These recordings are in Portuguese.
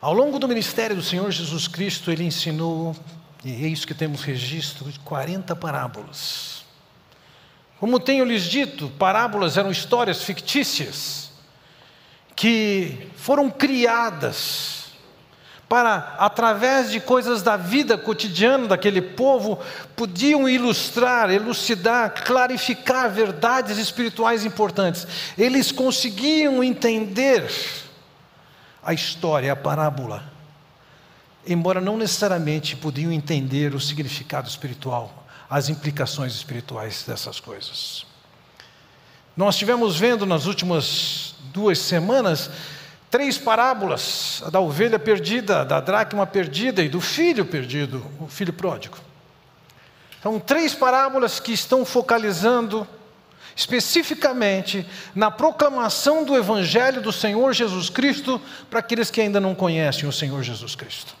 Ao longo do ministério do Senhor Jesus Cristo, ele ensinou, e é isso que temos registro, de 40 parábolas. Como tenho lhes dito, parábolas eram histórias fictícias que foram criadas para, através de coisas da vida cotidiana daquele povo, podiam ilustrar, elucidar, clarificar verdades espirituais importantes. Eles conseguiam entender a história, a parábola, embora não necessariamente podiam entender o significado espiritual, as implicações espirituais dessas coisas. Nós estivemos vendo nas últimas duas semanas três parábolas: a da ovelha perdida, da dracma perdida e do filho perdido, o filho pródigo. São três parábolas que estão focalizando especificamente na proclamação do Evangelho do Senhor Jesus Cristo para aqueles que ainda não conhecem o Senhor Jesus Cristo.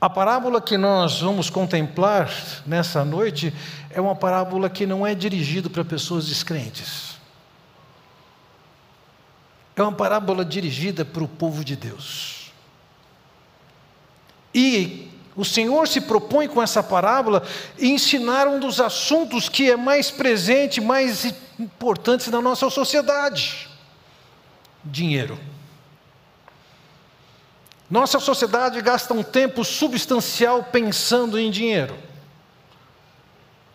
A parábola que nós vamos contemplar nessa noite é uma parábola que não é dirigida para pessoas descrentes. É uma parábola dirigida para o povo de Deus. E o Senhor se propõe com essa parábola ensinar um dos assuntos que é mais presente, mais importante na nossa sociedade: dinheiro. Nossa sociedade gasta um tempo substancial pensando em dinheiro.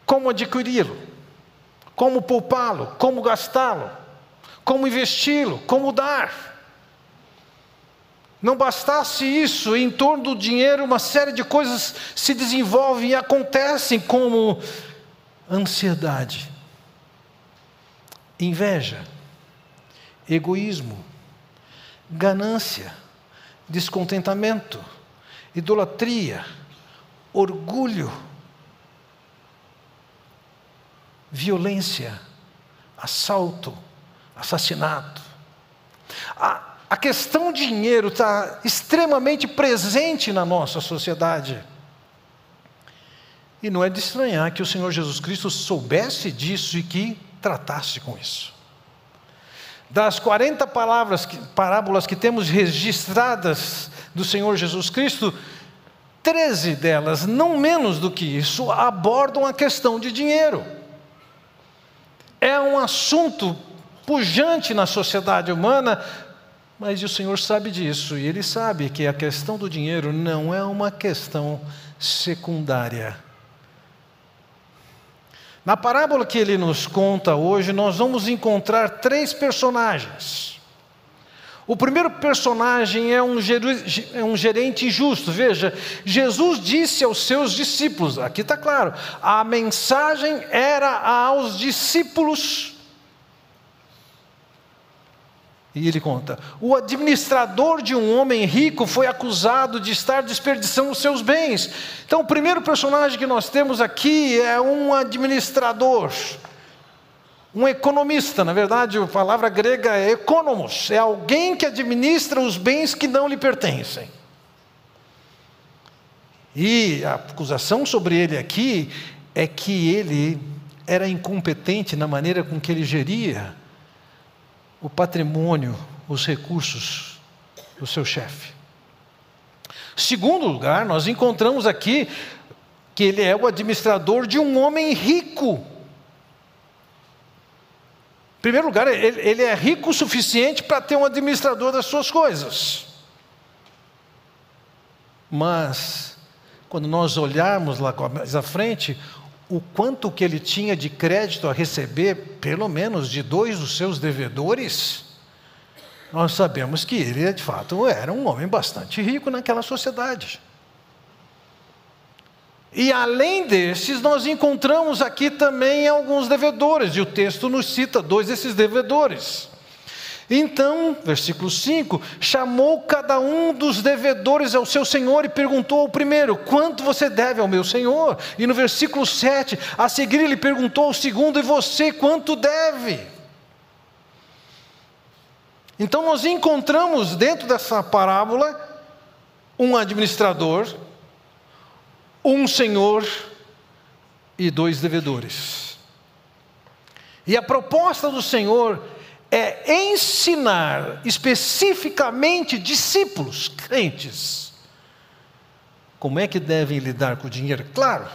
Como adquiri-lo? Como poupá-lo? Como gastá-lo? como investi-lo, como dar. Não bastasse isso, em torno do dinheiro, uma série de coisas se desenvolvem e acontecem, como ansiedade, inveja, egoísmo, ganância, descontentamento, idolatria, orgulho, violência, assalto, assassinato. A, a questão dinheiro está extremamente presente na nossa sociedade. E não é de estranhar que o Senhor Jesus Cristo soubesse disso e que tratasse com isso. Das 40 palavras, parábolas que temos registradas do Senhor Jesus Cristo, 13 delas, não menos do que isso, abordam a questão de dinheiro. É um assunto pujante na sociedade humana, mas o Senhor sabe disso, e Ele sabe que a questão do dinheiro não é uma questão secundária. Na parábola que ele nos conta hoje, nós vamos encontrar três personagens. O primeiro personagem é um, é um gerente injusto. Veja, Jesus disse aos seus discípulos, aqui está claro, a mensagem era aos discípulos e ele conta: o administrador de um homem rico foi acusado de estar desperdiçando os seus bens. Então, o primeiro personagem que nós temos aqui é um administrador, um economista. Na verdade, a palavra grega é economos, é alguém que administra os bens que não lhe pertencem. E a acusação sobre ele aqui é que ele era incompetente na maneira com que ele geria o patrimônio, os recursos do seu chefe. Segundo lugar, nós encontramos aqui que ele é o administrador de um homem rico. Em primeiro lugar, ele, ele é rico o suficiente para ter um administrador das suas coisas. Mas, quando nós olharmos lá mais à frente, o quanto que ele tinha de crédito a receber, pelo menos de dois dos seus devedores, nós sabemos que ele, de fato, era um homem bastante rico naquela sociedade. E além desses, nós encontramos aqui também alguns devedores, e o texto nos cita dois desses devedores. Então, versículo 5: chamou cada um dos devedores ao seu senhor e perguntou ao primeiro: Quanto você deve ao meu senhor? E no versículo 7, a seguir ele perguntou ao segundo: E você quanto deve? Então, nós encontramos dentro dessa parábola um administrador, um senhor e dois devedores. E a proposta do Senhor é ensinar especificamente discípulos, crentes, como é que devem lidar com o dinheiro. Claro,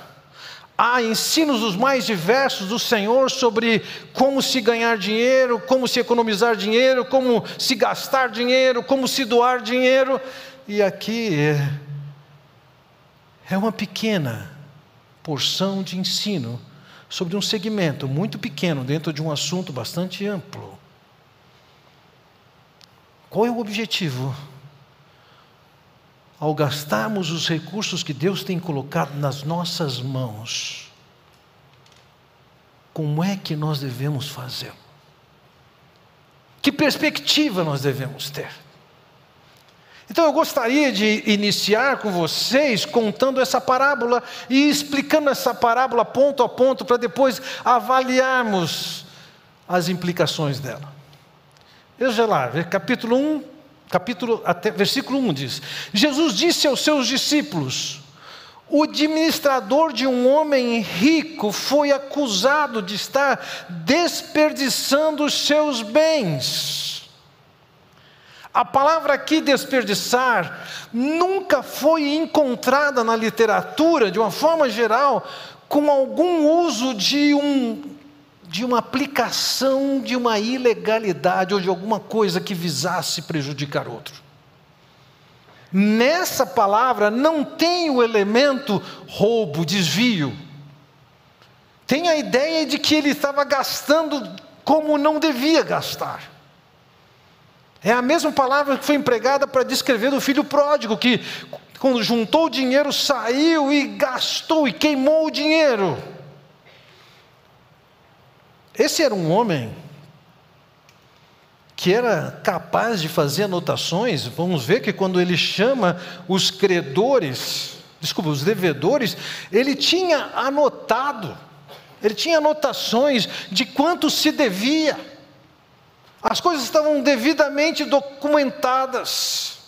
há ensinos os mais diversos do Senhor sobre como se ganhar dinheiro, como se economizar dinheiro, como se gastar dinheiro, como se doar dinheiro. E aqui é, é uma pequena porção de ensino sobre um segmento muito pequeno dentro de um assunto bastante amplo. Qual é o objetivo? Ao gastarmos os recursos que Deus tem colocado nas nossas mãos, como é que nós devemos fazer? Que perspectiva nós devemos ter? Então eu gostaria de iniciar com vocês contando essa parábola e explicando essa parábola ponto a ponto para depois avaliarmos as implicações dela. Veja lá, capítulo 1, capítulo até versículo 1 diz: Jesus disse aos seus discípulos: O administrador de um homem rico foi acusado de estar desperdiçando os seus bens. A palavra aqui desperdiçar nunca foi encontrada na literatura, de uma forma geral, com algum uso de um de uma aplicação de uma ilegalidade ou de alguma coisa que visasse prejudicar outro. Nessa palavra não tem o elemento roubo, desvio. Tem a ideia de que ele estava gastando como não devia gastar. É a mesma palavra que foi empregada para descrever o filho pródigo, que quando juntou o dinheiro saiu e gastou e queimou o dinheiro. Esse era um homem que era capaz de fazer anotações. Vamos ver que quando ele chama os credores, desculpa, os devedores, ele tinha anotado, ele tinha anotações de quanto se devia. As coisas estavam devidamente documentadas.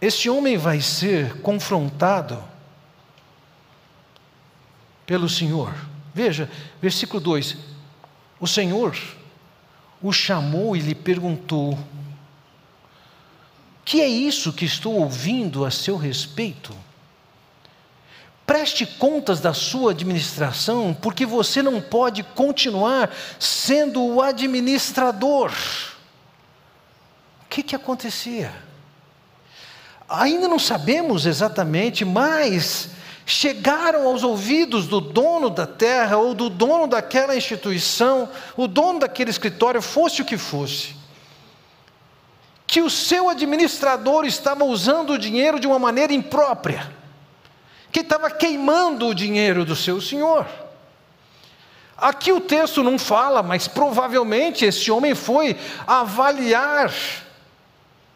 Esse homem vai ser confrontado pelo Senhor. Veja, versículo 2: O Senhor o chamou e lhe perguntou: Que é isso que estou ouvindo a seu respeito? Preste contas da sua administração, porque você não pode continuar sendo o administrador. O que, que acontecia? Ainda não sabemos exatamente, mas chegaram aos ouvidos do dono da terra ou do dono daquela instituição, o dono daquele escritório, fosse o que fosse, que o seu administrador estava usando o dinheiro de uma maneira imprópria que estava queimando o dinheiro do seu senhor. Aqui o texto não fala, mas provavelmente esse homem foi avaliar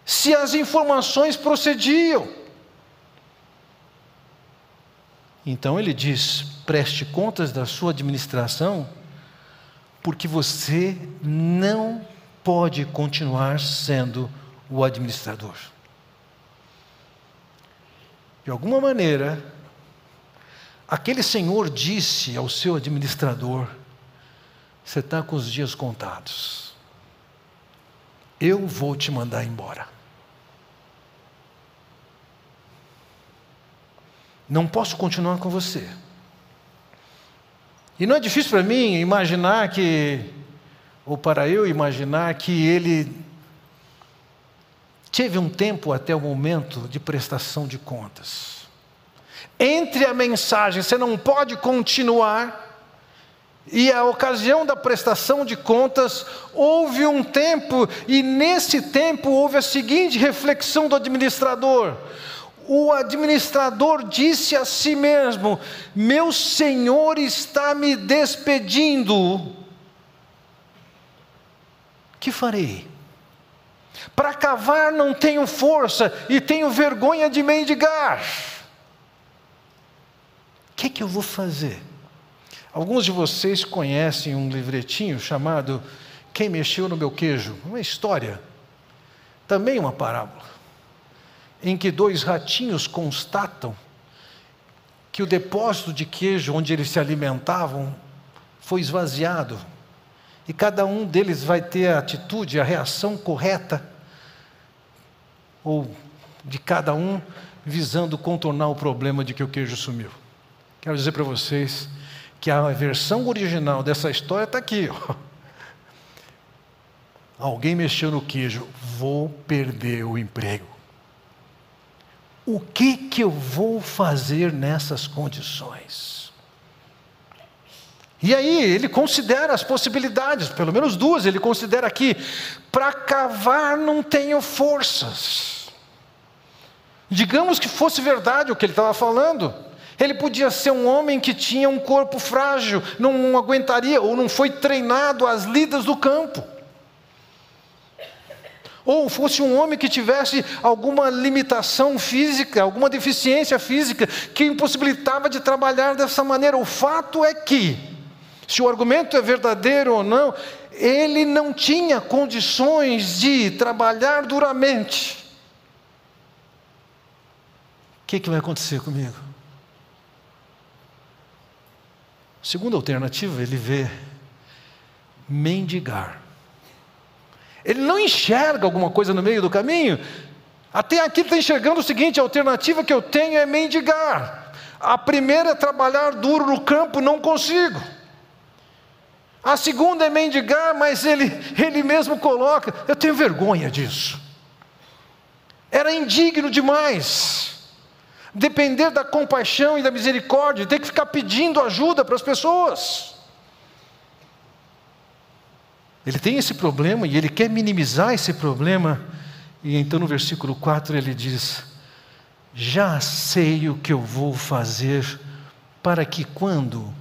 se as informações procediam. Então ele diz: preste contas da sua administração, porque você não pode continuar sendo o administrador. De alguma maneira, Aquele senhor disse ao seu administrador: Você está com os dias contados, eu vou te mandar embora. Não posso continuar com você. E não é difícil para mim imaginar que, ou para eu imaginar que ele teve um tempo até o momento de prestação de contas entre a mensagem, você não pode continuar, e a ocasião da prestação de contas, houve um tempo, e nesse tempo houve a seguinte reflexão do administrador: o administrador disse a si mesmo: Meu senhor está me despedindo, que farei? Para cavar não tenho força e tenho vergonha de mendigar que, que eu vou fazer? Alguns de vocês conhecem um livretinho chamado Quem Mexeu no Meu Queijo? Uma história, também uma parábola, em que dois ratinhos constatam que o depósito de queijo onde eles se alimentavam foi esvaziado, e cada um deles vai ter a atitude, a reação correta, ou de cada um visando contornar o problema de que o queijo sumiu. Quero dizer para vocês que a versão original dessa história está aqui. Ó. Alguém mexeu no queijo, vou perder o emprego. O que que eu vou fazer nessas condições? E aí ele considera as possibilidades, pelo menos duas ele considera aqui. Para cavar não tenho forças. Digamos que fosse verdade o que ele estava falando. Ele podia ser um homem que tinha um corpo frágil, não aguentaria ou não foi treinado às lidas do campo. Ou fosse um homem que tivesse alguma limitação física, alguma deficiência física que impossibilitava de trabalhar dessa maneira. O fato é que, se o argumento é verdadeiro ou não, ele não tinha condições de trabalhar duramente. O que, que vai acontecer comigo? Segunda alternativa, ele vê mendigar. Ele não enxerga alguma coisa no meio do caminho. Até aqui está enxergando o seguinte: a alternativa que eu tenho é mendigar. A primeira é trabalhar duro no campo, não consigo. A segunda é mendigar, mas ele, ele mesmo coloca: eu tenho vergonha disso. Era indigno demais depender da compaixão e da misericórdia, ter que ficar pedindo ajuda para as pessoas. Ele tem esse problema e ele quer minimizar esse problema, e então no versículo 4 ele diz: Já sei o que eu vou fazer para que quando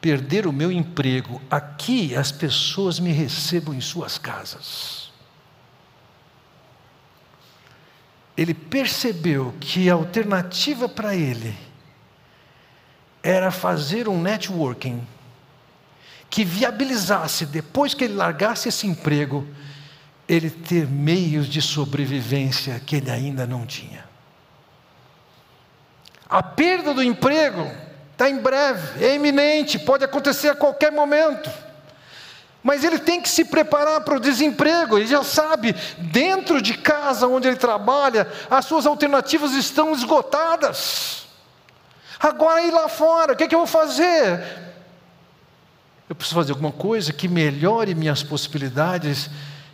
perder o meu emprego, aqui as pessoas me recebam em suas casas. ele percebeu que a alternativa para ele era fazer um networking que viabilizasse, depois que ele largasse esse emprego, ele ter meios de sobrevivência que ele ainda não tinha. A perda do emprego está em breve, é iminente, pode acontecer a qualquer momento. Mas ele tem que se preparar para o desemprego, ele já sabe, dentro de casa onde ele trabalha, as suas alternativas estão esgotadas. Agora ir lá fora, o que, é que eu vou fazer? Eu preciso fazer alguma coisa que melhore minhas possibilidades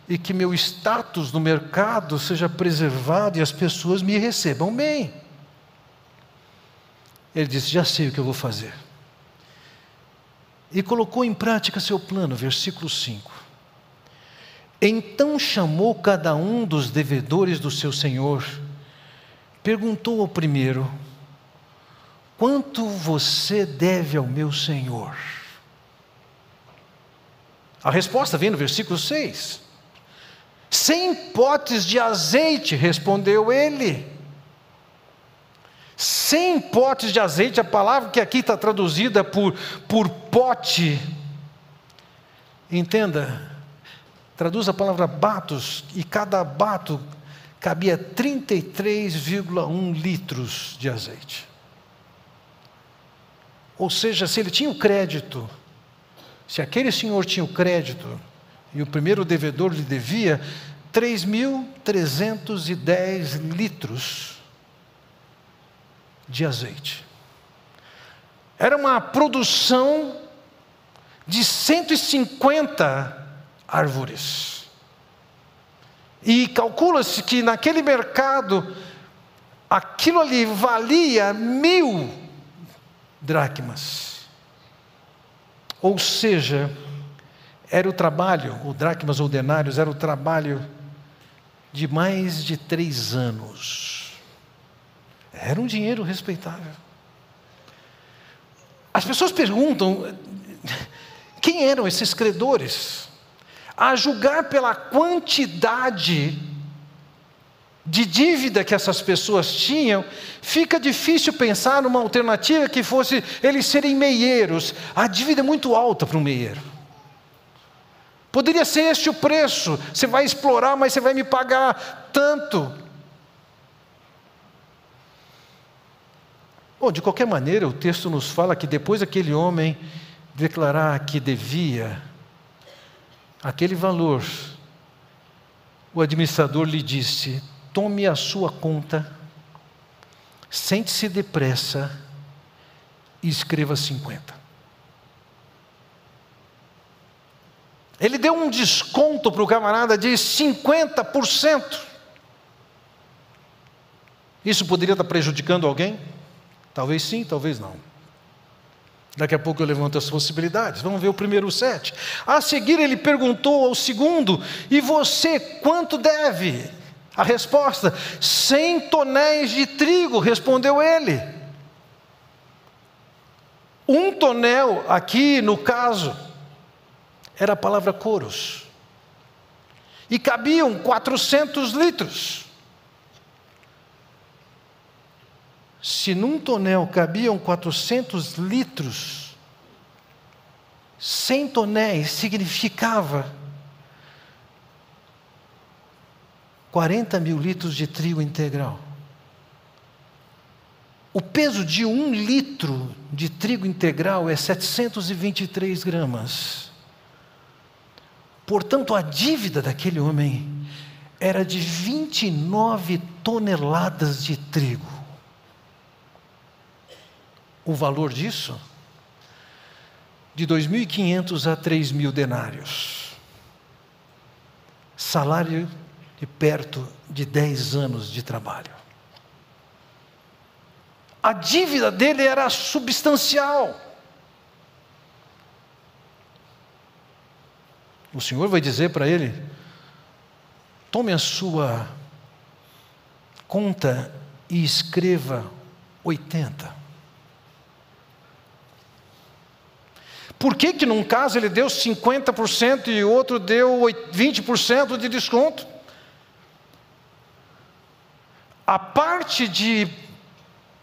e que meu status no mercado seja preservado e as pessoas me recebam bem. Ele disse: Já sei o que eu vou fazer e colocou em prática seu plano, versículo 5. Então chamou cada um dos devedores do seu senhor, perguntou ao primeiro: Quanto você deve ao meu senhor? A resposta vem no versículo 6. Cem potes de azeite, respondeu ele. Cem potes de azeite, a palavra que aqui está traduzida por, por pote. Entenda, traduz a palavra batos, e cada bato cabia 33,1 litros de azeite. Ou seja, se ele tinha o crédito, se aquele senhor tinha o crédito, e o primeiro devedor lhe devia 3.310 litros de azeite. Era uma produção de 150 árvores. E calcula-se que naquele mercado, aquilo ali valia mil dracmas. Ou seja, era o trabalho, o dracmas ou denários, era o trabalho de mais de três anos. Era um dinheiro respeitável. As pessoas perguntam quem eram esses credores. A julgar pela quantidade de dívida que essas pessoas tinham, fica difícil pensar numa alternativa que fosse eles serem meieiros. A dívida é muito alta para um meieiro. Poderia ser este o preço. Você vai explorar, mas você vai me pagar tanto. Bom, de qualquer maneira, o texto nos fala que depois aquele homem declarar que devia aquele valor, o administrador lhe disse: tome a sua conta, sente-se depressa e escreva 50. Ele deu um desconto para o camarada de 50%. Isso poderia estar prejudicando alguém? Talvez sim, talvez não. Daqui a pouco eu levanto as possibilidades. Vamos ver o primeiro sete. A seguir ele perguntou ao segundo: E você quanto deve? A resposta: cem tonéis de trigo, respondeu ele. Um tonel, aqui no caso, era a palavra coros. E cabiam 400 litros. Se num tonel cabiam 400 litros, 100 tonéis significava 40 mil litros de trigo integral. O peso de um litro de trigo integral é 723 gramas. Portanto, a dívida daquele homem era de 29 toneladas de trigo. O valor disso? De 2.500 a 3.000 denários. Salário de perto de 10 anos de trabalho. A dívida dele era substancial. O Senhor vai dizer para ele: tome a sua conta e escreva 80. Por que, que num caso ele deu 50% e outro deu 20% de desconto? A parte de,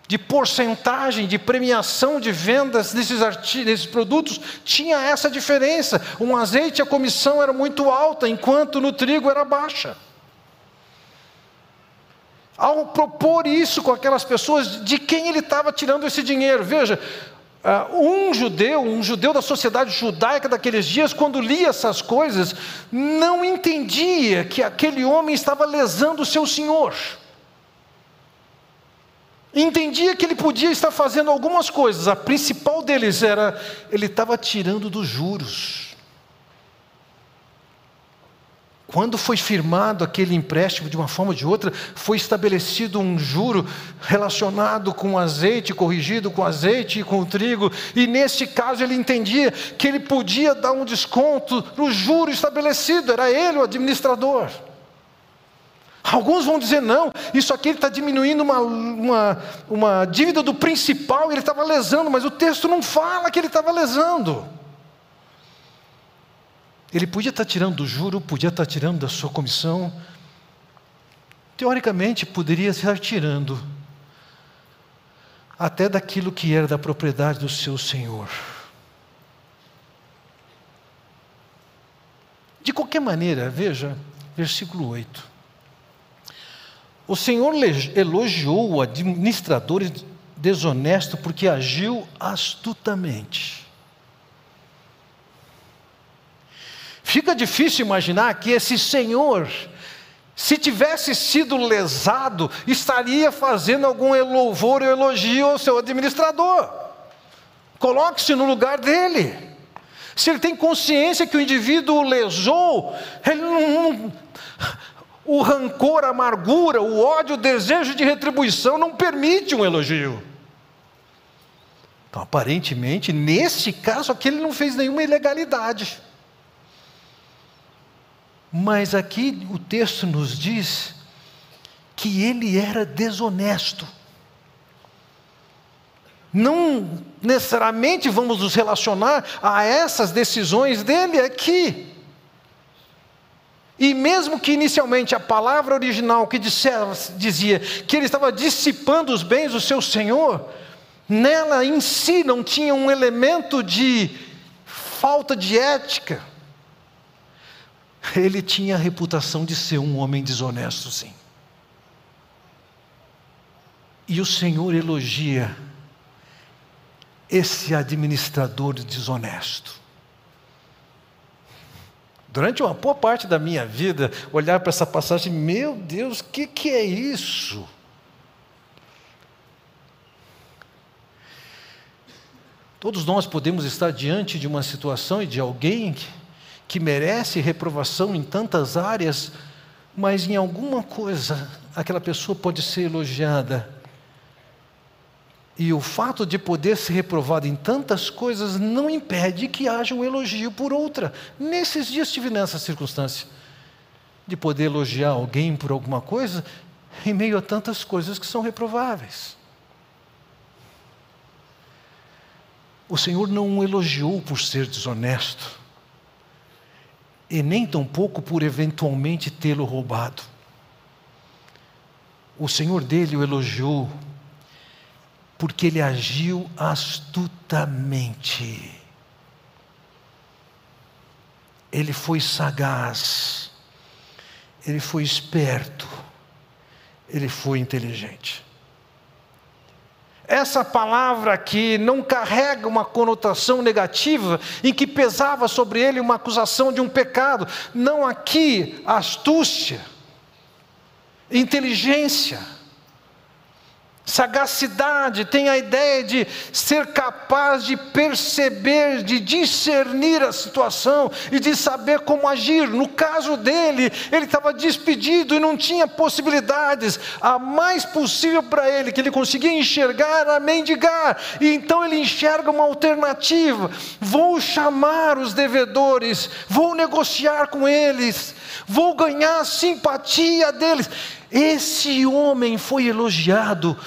de porcentagem, de premiação de vendas desses, desses produtos tinha essa diferença. Um azeite, a comissão era muito alta, enquanto no trigo era baixa. Ao propor isso com aquelas pessoas, de quem ele estava tirando esse dinheiro? Veja, Uh, um judeu, um judeu da sociedade judaica daqueles dias, quando lia essas coisas, não entendia que aquele homem estava lesando o seu senhor. Entendia que ele podia estar fazendo algumas coisas, a principal deles era ele estava tirando dos juros. Quando foi firmado aquele empréstimo de uma forma ou de outra, foi estabelecido um juro relacionado com azeite, corrigido com azeite e com trigo, e nesse caso ele entendia que ele podia dar um desconto no juro estabelecido, era ele o administrador. Alguns vão dizer, não, isso aqui ele está diminuindo uma, uma, uma dívida do principal, ele estava lesando, mas o texto não fala que ele estava lesando. Ele podia estar tirando do juro, podia estar tirando da sua comissão. Teoricamente, poderia estar tirando até daquilo que era da propriedade do seu senhor. De qualquer maneira, veja, versículo 8. O Senhor elogiou o administrador desonesto porque agiu astutamente. Fica difícil imaginar que esse senhor, se tivesse sido lesado, estaria fazendo algum louvor ou elogio ao seu administrador. Coloque-se no lugar dele. Se ele tem consciência que o indivíduo o lesou, ele não, o rancor, a amargura, o ódio, o desejo de retribuição não permite um elogio. Então, aparentemente, nesse caso aqui, ele não fez nenhuma ilegalidade. Mas aqui o texto nos diz que ele era desonesto. Não necessariamente vamos nos relacionar a essas decisões dele aqui. E mesmo que inicialmente a palavra original que dizia que ele estava dissipando os bens do seu senhor, nela em si não tinha um elemento de falta de ética ele tinha a reputação de ser um homem desonesto, sim. E o Senhor elogia esse administrador desonesto. Durante uma boa parte da minha vida, olhar para essa passagem, meu Deus, o que, que é isso? Todos nós podemos estar diante de uma situação e de alguém que, que merece reprovação em tantas áreas, mas em alguma coisa aquela pessoa pode ser elogiada. E o fato de poder ser reprovado em tantas coisas não impede que haja um elogio por outra. Nesses dias estive nessa circunstância de poder elogiar alguém por alguma coisa em meio a tantas coisas que são reprováveis. O Senhor não o elogiou por ser desonesto, e nem tampouco por eventualmente tê-lo roubado. O Senhor dele o elogiou porque ele agiu astutamente. Ele foi sagaz, ele foi esperto, ele foi inteligente. Essa palavra aqui não carrega uma conotação negativa em que pesava sobre ele uma acusação de um pecado. Não aqui, astúcia, inteligência Sagacidade tem a ideia de ser capaz de perceber, de discernir a situação e de saber como agir. No caso dele, ele estava despedido e não tinha possibilidades. A mais possível para ele que ele conseguia enxergar era mendigar. E então ele enxerga uma alternativa. Vou chamar os devedores, vou negociar com eles, vou ganhar a simpatia deles. Esse homem foi elogiado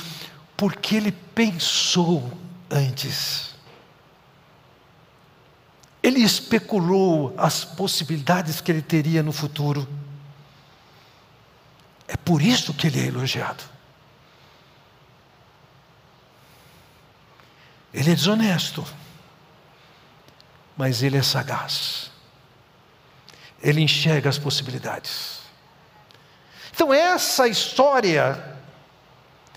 porque ele pensou antes. Ele especulou as possibilidades que ele teria no futuro. É por isso que ele é elogiado. Ele é desonesto, mas ele é sagaz. Ele enxerga as possibilidades. Então, essa história,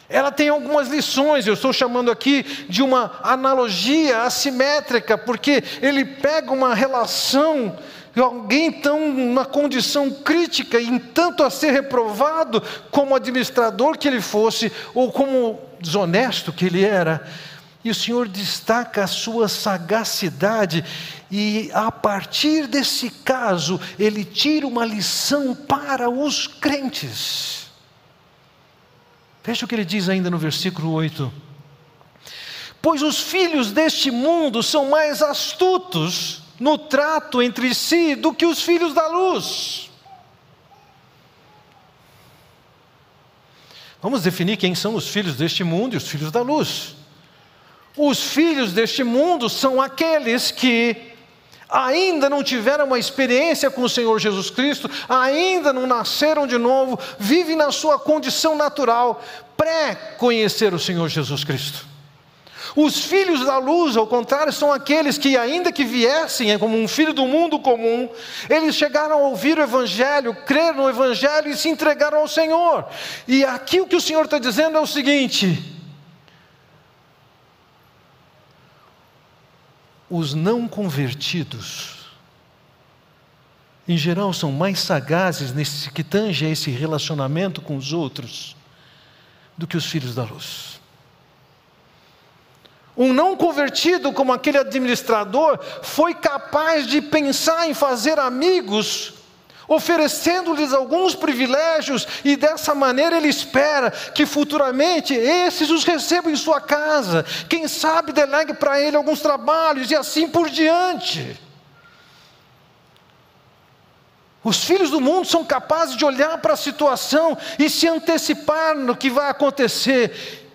ela tem algumas lições, eu estou chamando aqui de uma analogia assimétrica, porque ele pega uma relação alguém tão na condição crítica, em tanto a ser reprovado como administrador que ele fosse, ou como desonesto que ele era, e o Senhor destaca a sua sagacidade, e a partir desse caso, ele tira uma lição para os crentes. Veja o que ele diz ainda no versículo 8: Pois os filhos deste mundo são mais astutos no trato entre si do que os filhos da luz. Vamos definir quem são os filhos deste mundo e os filhos da luz. Os filhos deste mundo são aqueles que ainda não tiveram uma experiência com o Senhor Jesus Cristo, ainda não nasceram de novo, vivem na sua condição natural, pré-conhecer o Senhor Jesus Cristo. Os filhos da luz, ao contrário, são aqueles que, ainda que viessem como um filho do mundo comum, eles chegaram a ouvir o Evangelho, crer no Evangelho e se entregaram ao Senhor. E aqui o que o Senhor está dizendo é o seguinte: os não convertidos, em geral, são mais sagazes nesse que tange a esse relacionamento com os outros do que os filhos da luz. Um não convertido, como aquele administrador, foi capaz de pensar em fazer amigos oferecendo-lhes alguns privilégios, e dessa maneira ele espera que futuramente esses os recebam em sua casa, quem sabe delegue para ele alguns trabalhos e assim por diante. Os filhos do mundo são capazes de olhar para a situação e se antecipar no que vai acontecer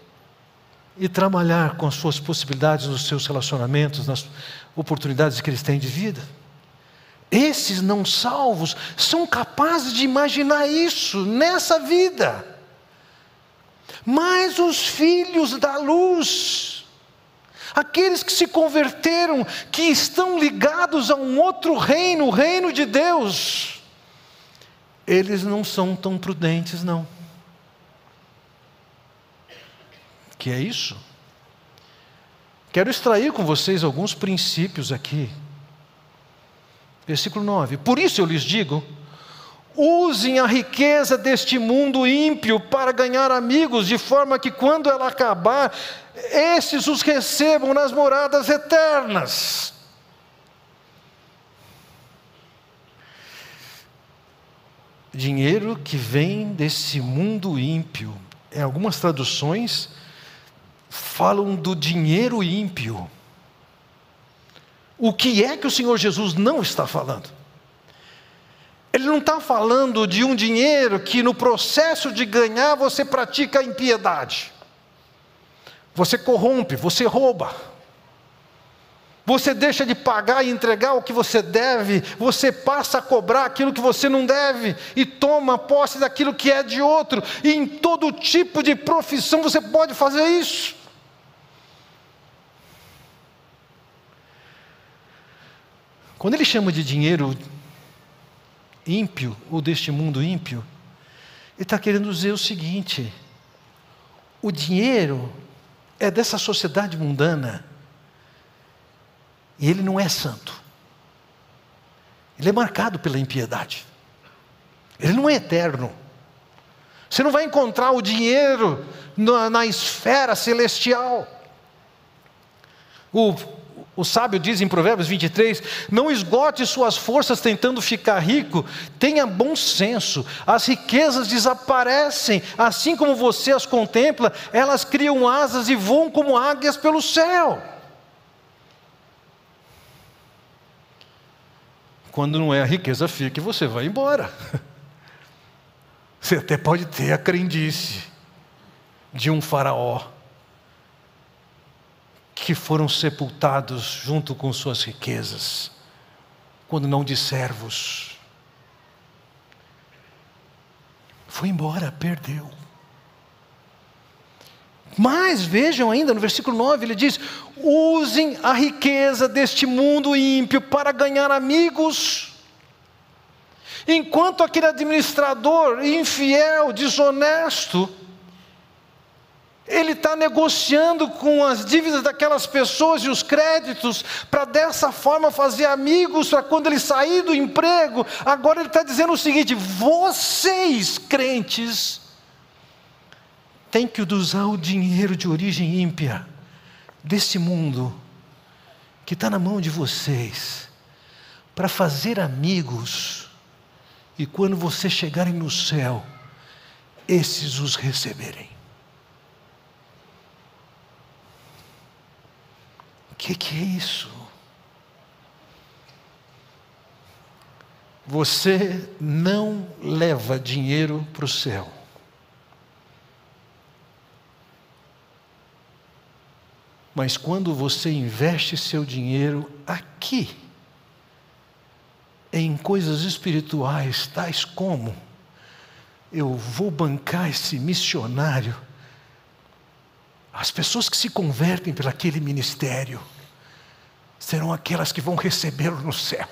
e trabalhar com as suas possibilidades nos seus relacionamentos, nas oportunidades que eles têm de vida. Esses não salvos são capazes de imaginar isso nessa vida. Mas os filhos da luz, aqueles que se converteram, que estão ligados a um outro reino, o reino de Deus, eles não são tão prudentes, não. Que é isso? Quero extrair com vocês alguns princípios aqui. Versículo 9: Por isso eu lhes digo, usem a riqueza deste mundo ímpio para ganhar amigos, de forma que quando ela acabar, esses os recebam nas moradas eternas. Dinheiro que vem desse mundo ímpio. Em algumas traduções, falam do dinheiro ímpio. O que é que o Senhor Jesus não está falando? Ele não está falando de um dinheiro que no processo de ganhar você pratica impiedade. Você corrompe, você rouba. Você deixa de pagar e entregar o que você deve, você passa a cobrar aquilo que você não deve e toma posse daquilo que é de outro. E em todo tipo de profissão você pode fazer isso. Quando ele chama de dinheiro ímpio, ou deste mundo ímpio, ele está querendo dizer o seguinte: o dinheiro é dessa sociedade mundana, e ele não é santo, ele é marcado pela impiedade, ele não é eterno. Você não vai encontrar o dinheiro na, na esfera celestial. O o sábio diz em Provérbios 23: Não esgote suas forças tentando ficar rico, tenha bom senso. As riquezas desaparecem, assim como você as contempla, elas criam asas e voam como águias pelo céu. Quando não é a riqueza fica, você vai embora. Você até pode ter a crendice de um faraó que foram sepultados junto com suas riquezas, quando não de servos. Foi embora, perdeu. Mas vejam ainda no versículo 9, ele diz: usem a riqueza deste mundo ímpio para ganhar amigos. Enquanto aquele administrador infiel, desonesto, ele está negociando com as dívidas daquelas pessoas e os créditos, para dessa forma fazer amigos, para quando ele sair do emprego. Agora ele está dizendo o seguinte: vocês, crentes, têm que usar o dinheiro de origem ímpia, desse mundo, que está na mão de vocês, para fazer amigos, e quando vocês chegarem no céu, esses os receberem. Que, que é isso? Você não leva dinheiro para o céu. Mas quando você investe seu dinheiro aqui, em coisas espirituais, tais como eu vou bancar esse missionário, as pessoas que se convertem pelaquele ministério, serão aquelas que vão recebê-lo no céu.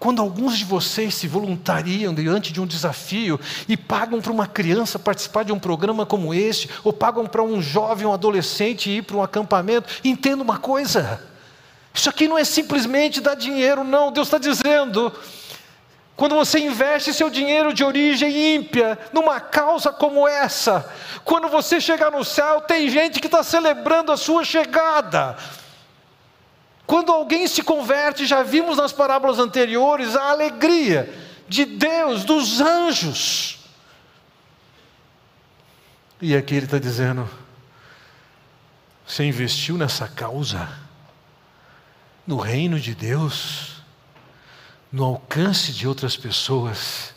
Quando alguns de vocês se voluntariam diante de um desafio e pagam para uma criança participar de um programa como esse, ou pagam para um jovem, um adolescente ir para um acampamento, entenda uma coisa: isso aqui não é simplesmente dar dinheiro, não. Deus está dizendo: quando você investe seu dinheiro de origem ímpia numa causa como essa, quando você chegar no céu, tem gente que está celebrando a sua chegada. Quando alguém se converte, já vimos nas parábolas anteriores a alegria de Deus, dos anjos. E aqui ele está dizendo: você investiu nessa causa, no reino de Deus no alcance de outras pessoas.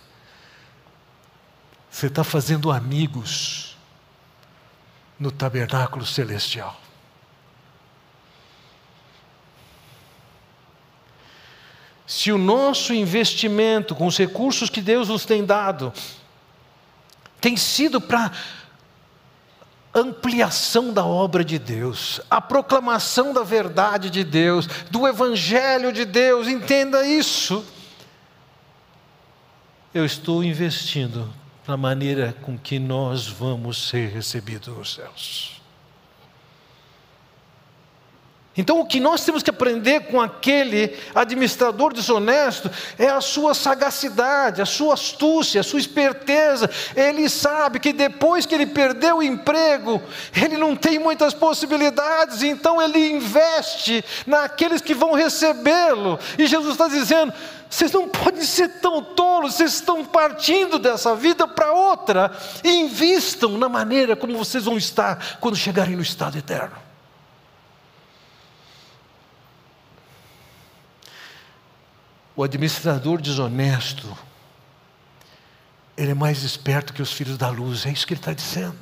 Você está fazendo amigos no tabernáculo celestial. Se o nosso investimento com os recursos que Deus nos tem dado tem sido para ampliação da obra de Deus, a proclamação da verdade de Deus, do Evangelho de Deus, entenda isso. Eu estou investindo na maneira com que nós vamos ser recebidos nos céus. Então, o que nós temos que aprender com aquele administrador desonesto é a sua sagacidade, a sua astúcia, a sua esperteza. Ele sabe que depois que ele perdeu o emprego, ele não tem muitas possibilidades, então ele investe naqueles que vão recebê-lo. E Jesus está dizendo: vocês não podem ser tão tolos, vocês estão partindo dessa vida para outra. Invistam na maneira como vocês vão estar quando chegarem no estado eterno. O administrador desonesto, ele é mais esperto que os filhos da luz, é isso que ele está dizendo.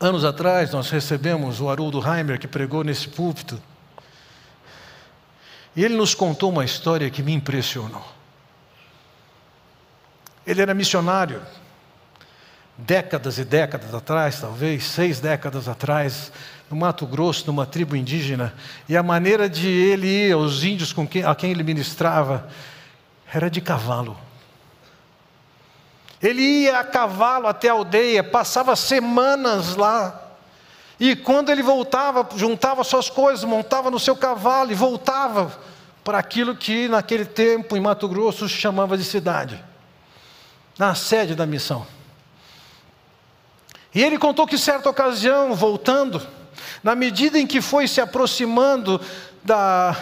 Anos atrás, nós recebemos o Haroldo Heimer, que pregou nesse púlpito, e ele nos contou uma história que me impressionou. Ele era missionário, décadas e décadas atrás, talvez seis décadas atrás, no Mato Grosso, numa tribo indígena, e a maneira de ele ir aos índios com quem, a quem ele ministrava era de cavalo. Ele ia a cavalo até a aldeia, passava semanas lá. E quando ele voltava, juntava suas coisas, montava no seu cavalo e voltava para aquilo que naquele tempo em Mato Grosso se chamava de cidade, na sede da missão. E ele contou que certa ocasião, voltando, na medida em que foi se aproximando da,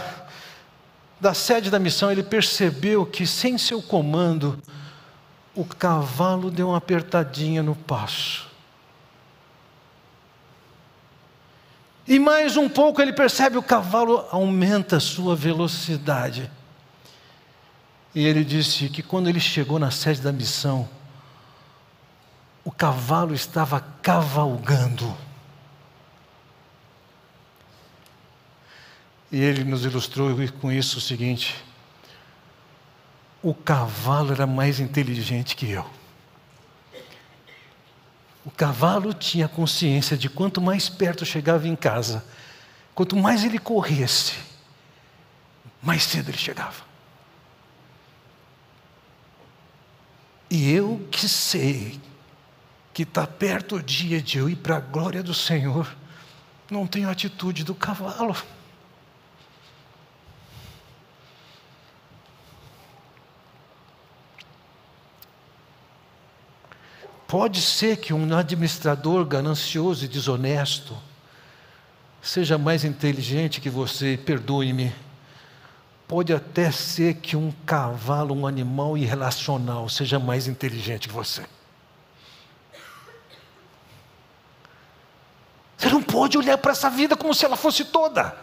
da sede da missão, ele percebeu que, sem seu comando, o cavalo deu uma apertadinha no passo. E mais um pouco ele percebe o cavalo aumenta a sua velocidade. E ele disse que quando ele chegou na sede da missão, o cavalo estava cavalgando. E ele nos ilustrou com isso o seguinte: o cavalo era mais inteligente que eu. O cavalo tinha consciência de quanto mais perto chegava em casa, quanto mais ele corresse, mais cedo ele chegava. E eu que sei que está perto o dia de eu ir para a glória do Senhor, não tenho a atitude do cavalo. Pode ser que um administrador ganancioso e desonesto seja mais inteligente que você, perdoe-me. Pode até ser que um cavalo, um animal irracional, seja mais inteligente que você. Você não pode olhar para essa vida como se ela fosse toda.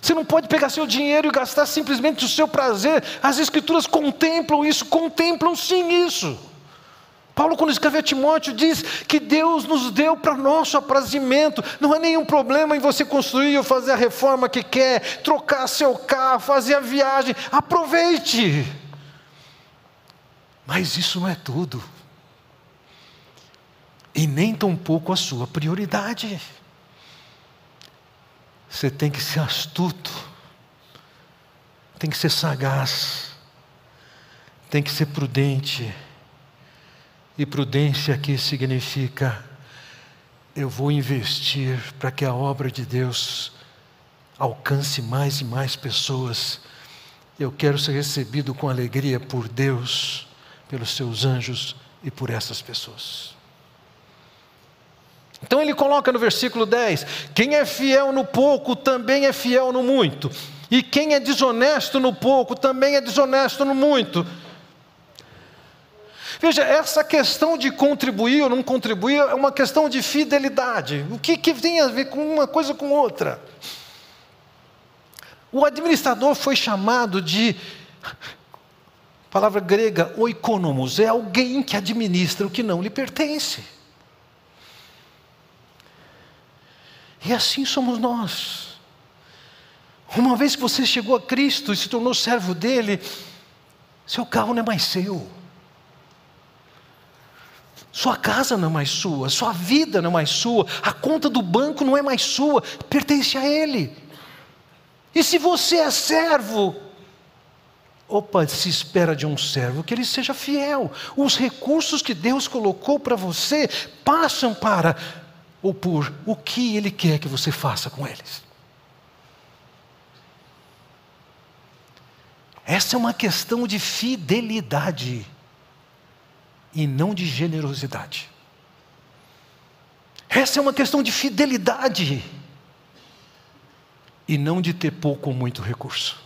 Você não pode pegar seu dinheiro e gastar simplesmente o seu prazer. As Escrituras contemplam isso, contemplam sim isso. Paulo, quando escreve a Timóteo, diz que Deus nos deu para nosso aprazimento. Não há nenhum problema em você construir ou fazer a reforma que quer, trocar seu carro, fazer a viagem. Aproveite. Mas isso não é tudo. E nem tampouco a sua prioridade. Você tem que ser astuto, tem que ser sagaz, tem que ser prudente e prudência aqui significa: eu vou investir para que a obra de Deus alcance mais e mais pessoas. Eu quero ser recebido com alegria por Deus, pelos seus anjos e por essas pessoas. Então ele coloca no versículo 10: quem é fiel no pouco também é fiel no muito, e quem é desonesto no pouco também é desonesto no muito. Veja, essa questão de contribuir ou não contribuir é uma questão de fidelidade. O que, que tem a ver com uma coisa com outra? O administrador foi chamado de, palavra grega, oikonomos, é alguém que administra o que não lhe pertence. E assim somos nós. Uma vez que você chegou a Cristo e se tornou servo dele, seu carro não é mais seu. Sua casa não é mais sua, sua vida não é mais sua, a conta do banco não é mais sua, pertence a Ele. E se você é servo, Opa, se espera de um servo que ele seja fiel. Os recursos que Deus colocou para você passam para ou por o que Ele quer que você faça com eles. Essa é uma questão de fidelidade e não de generosidade. Essa é uma questão de fidelidade e não de ter pouco ou muito recurso.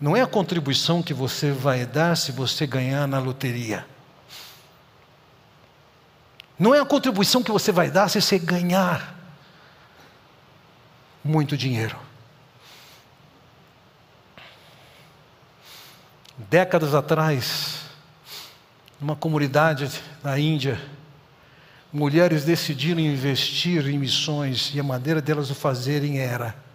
Não é a contribuição que você vai dar se você ganhar na loteria. Não é a contribuição que você vai dar se você ganhar muito dinheiro. Décadas atrás, numa comunidade na Índia, mulheres decidiram investir em missões e a maneira delas o fazerem era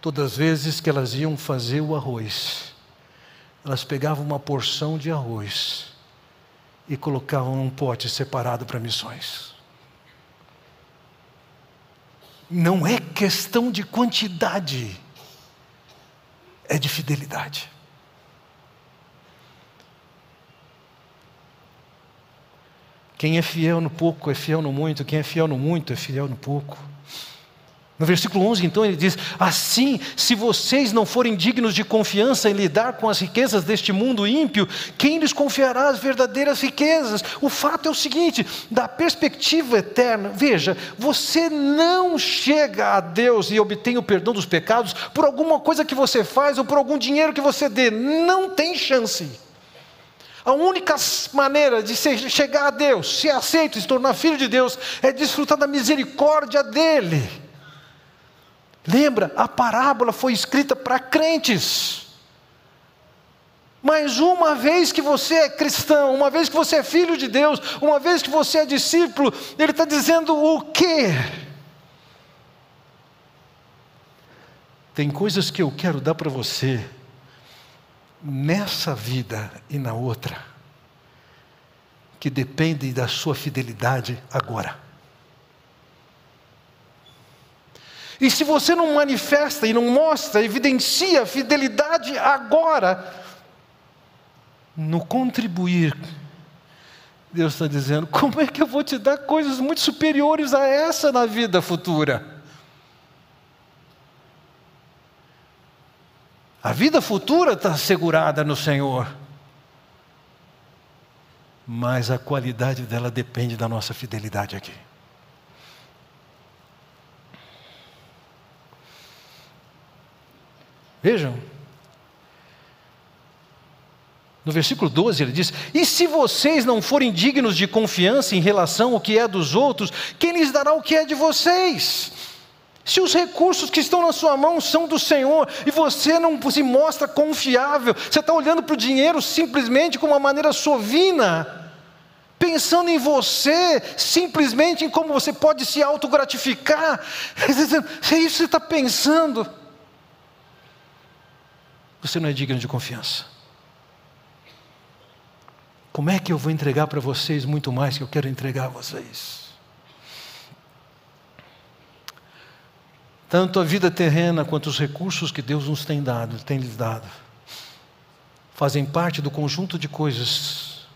Todas as vezes que elas iam fazer o arroz, elas pegavam uma porção de arroz e colocavam num pote separado para missões. Não é questão de quantidade, é de fidelidade. Quem é fiel no pouco é fiel no muito, quem é fiel no muito é fiel no pouco. No versículo 11, então, ele diz: Assim, se vocês não forem dignos de confiança em lidar com as riquezas deste mundo ímpio, quem lhes confiará as verdadeiras riquezas? O fato é o seguinte: da perspectiva eterna, veja, você não chega a Deus e obtém o perdão dos pecados por alguma coisa que você faz ou por algum dinheiro que você dê. Não tem chance. A única maneira de chegar a Deus, ser aceito, se tornar filho de Deus, é desfrutar da misericórdia dEle. Lembra, a parábola foi escrita para crentes. Mas uma vez que você é cristão, uma vez que você é filho de Deus, uma vez que você é discípulo, ele está dizendo o quê? Tem coisas que eu quero dar para você, nessa vida e na outra, que dependem da sua fidelidade agora. E se você não manifesta e não mostra, evidencia fidelidade agora, no contribuir, Deus está dizendo: como é que eu vou te dar coisas muito superiores a essa na vida futura? A vida futura está assegurada no Senhor, mas a qualidade dela depende da nossa fidelidade aqui. Vejam. No versículo 12 ele diz: E se vocês não forem dignos de confiança em relação ao que é dos outros, quem lhes dará o que é de vocês? Se os recursos que estão na sua mão são do Senhor e você não se mostra confiável, você está olhando para o dinheiro simplesmente como uma maneira sovina, pensando em você, simplesmente em como você pode se autogratificar, é isso que você está pensando você não é digno de confiança. Como é que eu vou entregar para vocês muito mais que eu quero entregar a vocês? Tanto a vida terrena quanto os recursos que Deus nos tem dado, tem lhes dado, fazem parte do conjunto de coisas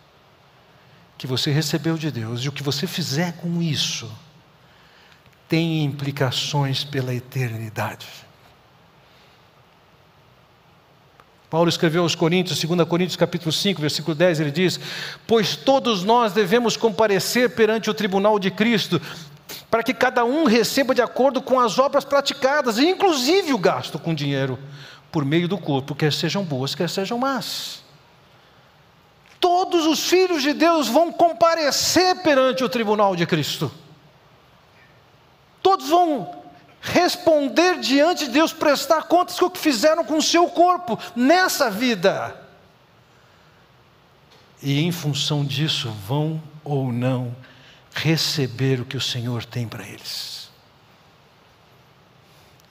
que você recebeu de Deus, e o que você fizer com isso tem implicações pela eternidade. Paulo escreveu aos Coríntios, 2 Coríntios capítulo 5, versículo 10, ele diz: "Pois todos nós devemos comparecer perante o tribunal de Cristo, para que cada um receba de acordo com as obras praticadas, inclusive o gasto com dinheiro, por meio do corpo, quer sejam boas, quer sejam más." Todos os filhos de Deus vão comparecer perante o tribunal de Cristo. Todos vão responder diante de Deus, prestar contas com o que fizeram com o seu corpo nessa vida. E em função disso, vão ou não receber o que o Senhor tem para eles.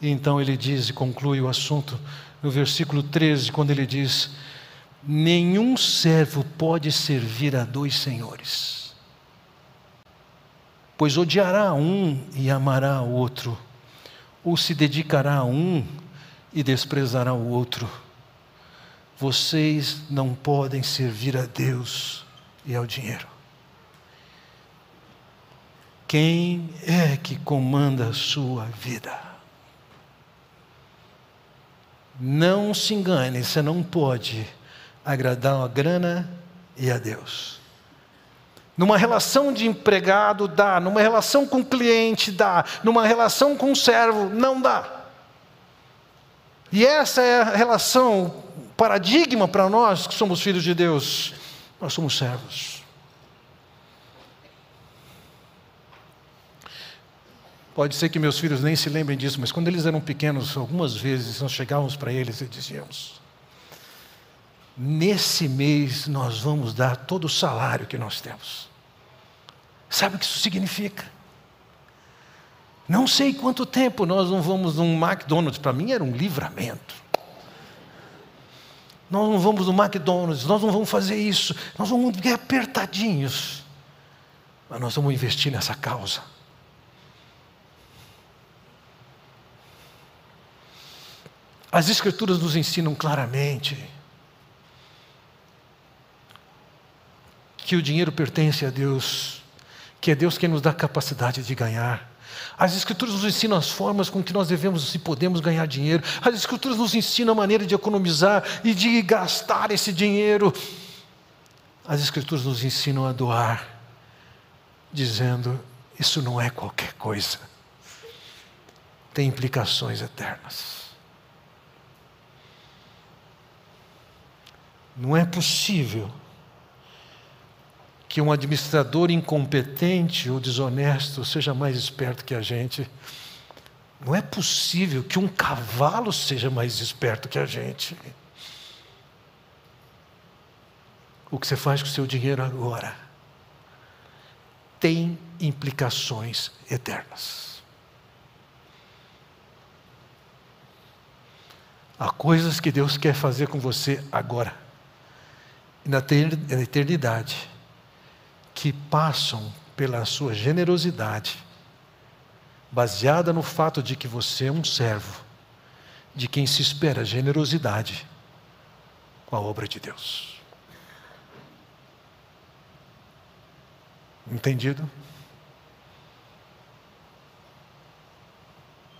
E então ele diz e conclui o assunto no versículo 13, quando ele diz: Nenhum servo pode servir a dois senhores pois odiará um e amará o outro, ou se dedicará a um e desprezará o outro. Vocês não podem servir a Deus e ao dinheiro. Quem é que comanda a sua vida? Não se engane, você não pode agradar a grana e a Deus. Numa relação de empregado dá, numa relação com o cliente dá, numa relação com o servo não dá. E essa é a relação, paradigma para nós que somos filhos de Deus. Nós somos servos. Pode ser que meus filhos nem se lembrem disso, mas quando eles eram pequenos, algumas vezes nós chegávamos para eles e dizíamos: Nesse mês nós vamos dar todo o salário que nós temos. Sabe o que isso significa? Não sei quanto tempo nós não vamos num McDonald's, para mim era um livramento. Nós não vamos no McDonald's, nós não vamos fazer isso, nós vamos ficar apertadinhos, mas nós vamos investir nessa causa. As Escrituras nos ensinam claramente que o dinheiro pertence a Deus, que é Deus quem nos dá a capacidade de ganhar. As Escrituras nos ensinam as formas com que nós devemos e podemos ganhar dinheiro. As Escrituras nos ensinam a maneira de economizar e de gastar esse dinheiro. As Escrituras nos ensinam a doar, dizendo: isso não é qualquer coisa, tem implicações eternas. Não é possível que um administrador incompetente ou desonesto seja mais esperto que a gente. Não é possível que um cavalo seja mais esperto que a gente. O que você faz com o seu dinheiro agora tem implicações eternas. Há coisas que Deus quer fazer com você agora na eternidade que passam pela sua generosidade, baseada no fato de que você é um servo, de quem se espera generosidade com a obra de Deus. Entendido?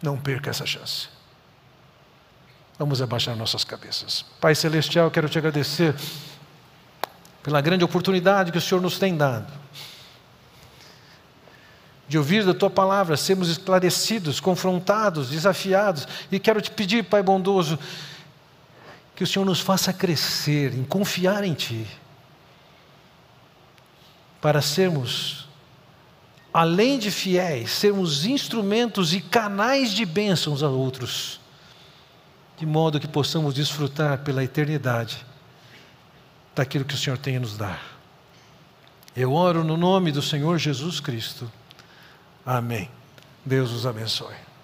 Não perca essa chance. Vamos abaixar nossas cabeças. Pai Celestial, quero te agradecer pela grande oportunidade que o Senhor nos tem dado, de ouvir da tua palavra, sermos esclarecidos, confrontados, desafiados, e quero te pedir, Pai bondoso, que o Senhor nos faça crescer em confiar em Ti, para sermos, além de fiéis, sermos instrumentos e canais de bênçãos a outros, de modo que possamos desfrutar pela eternidade daquilo que o Senhor tem a nos dar. Eu oro no nome do Senhor Jesus Cristo. Amém. Deus os abençoe.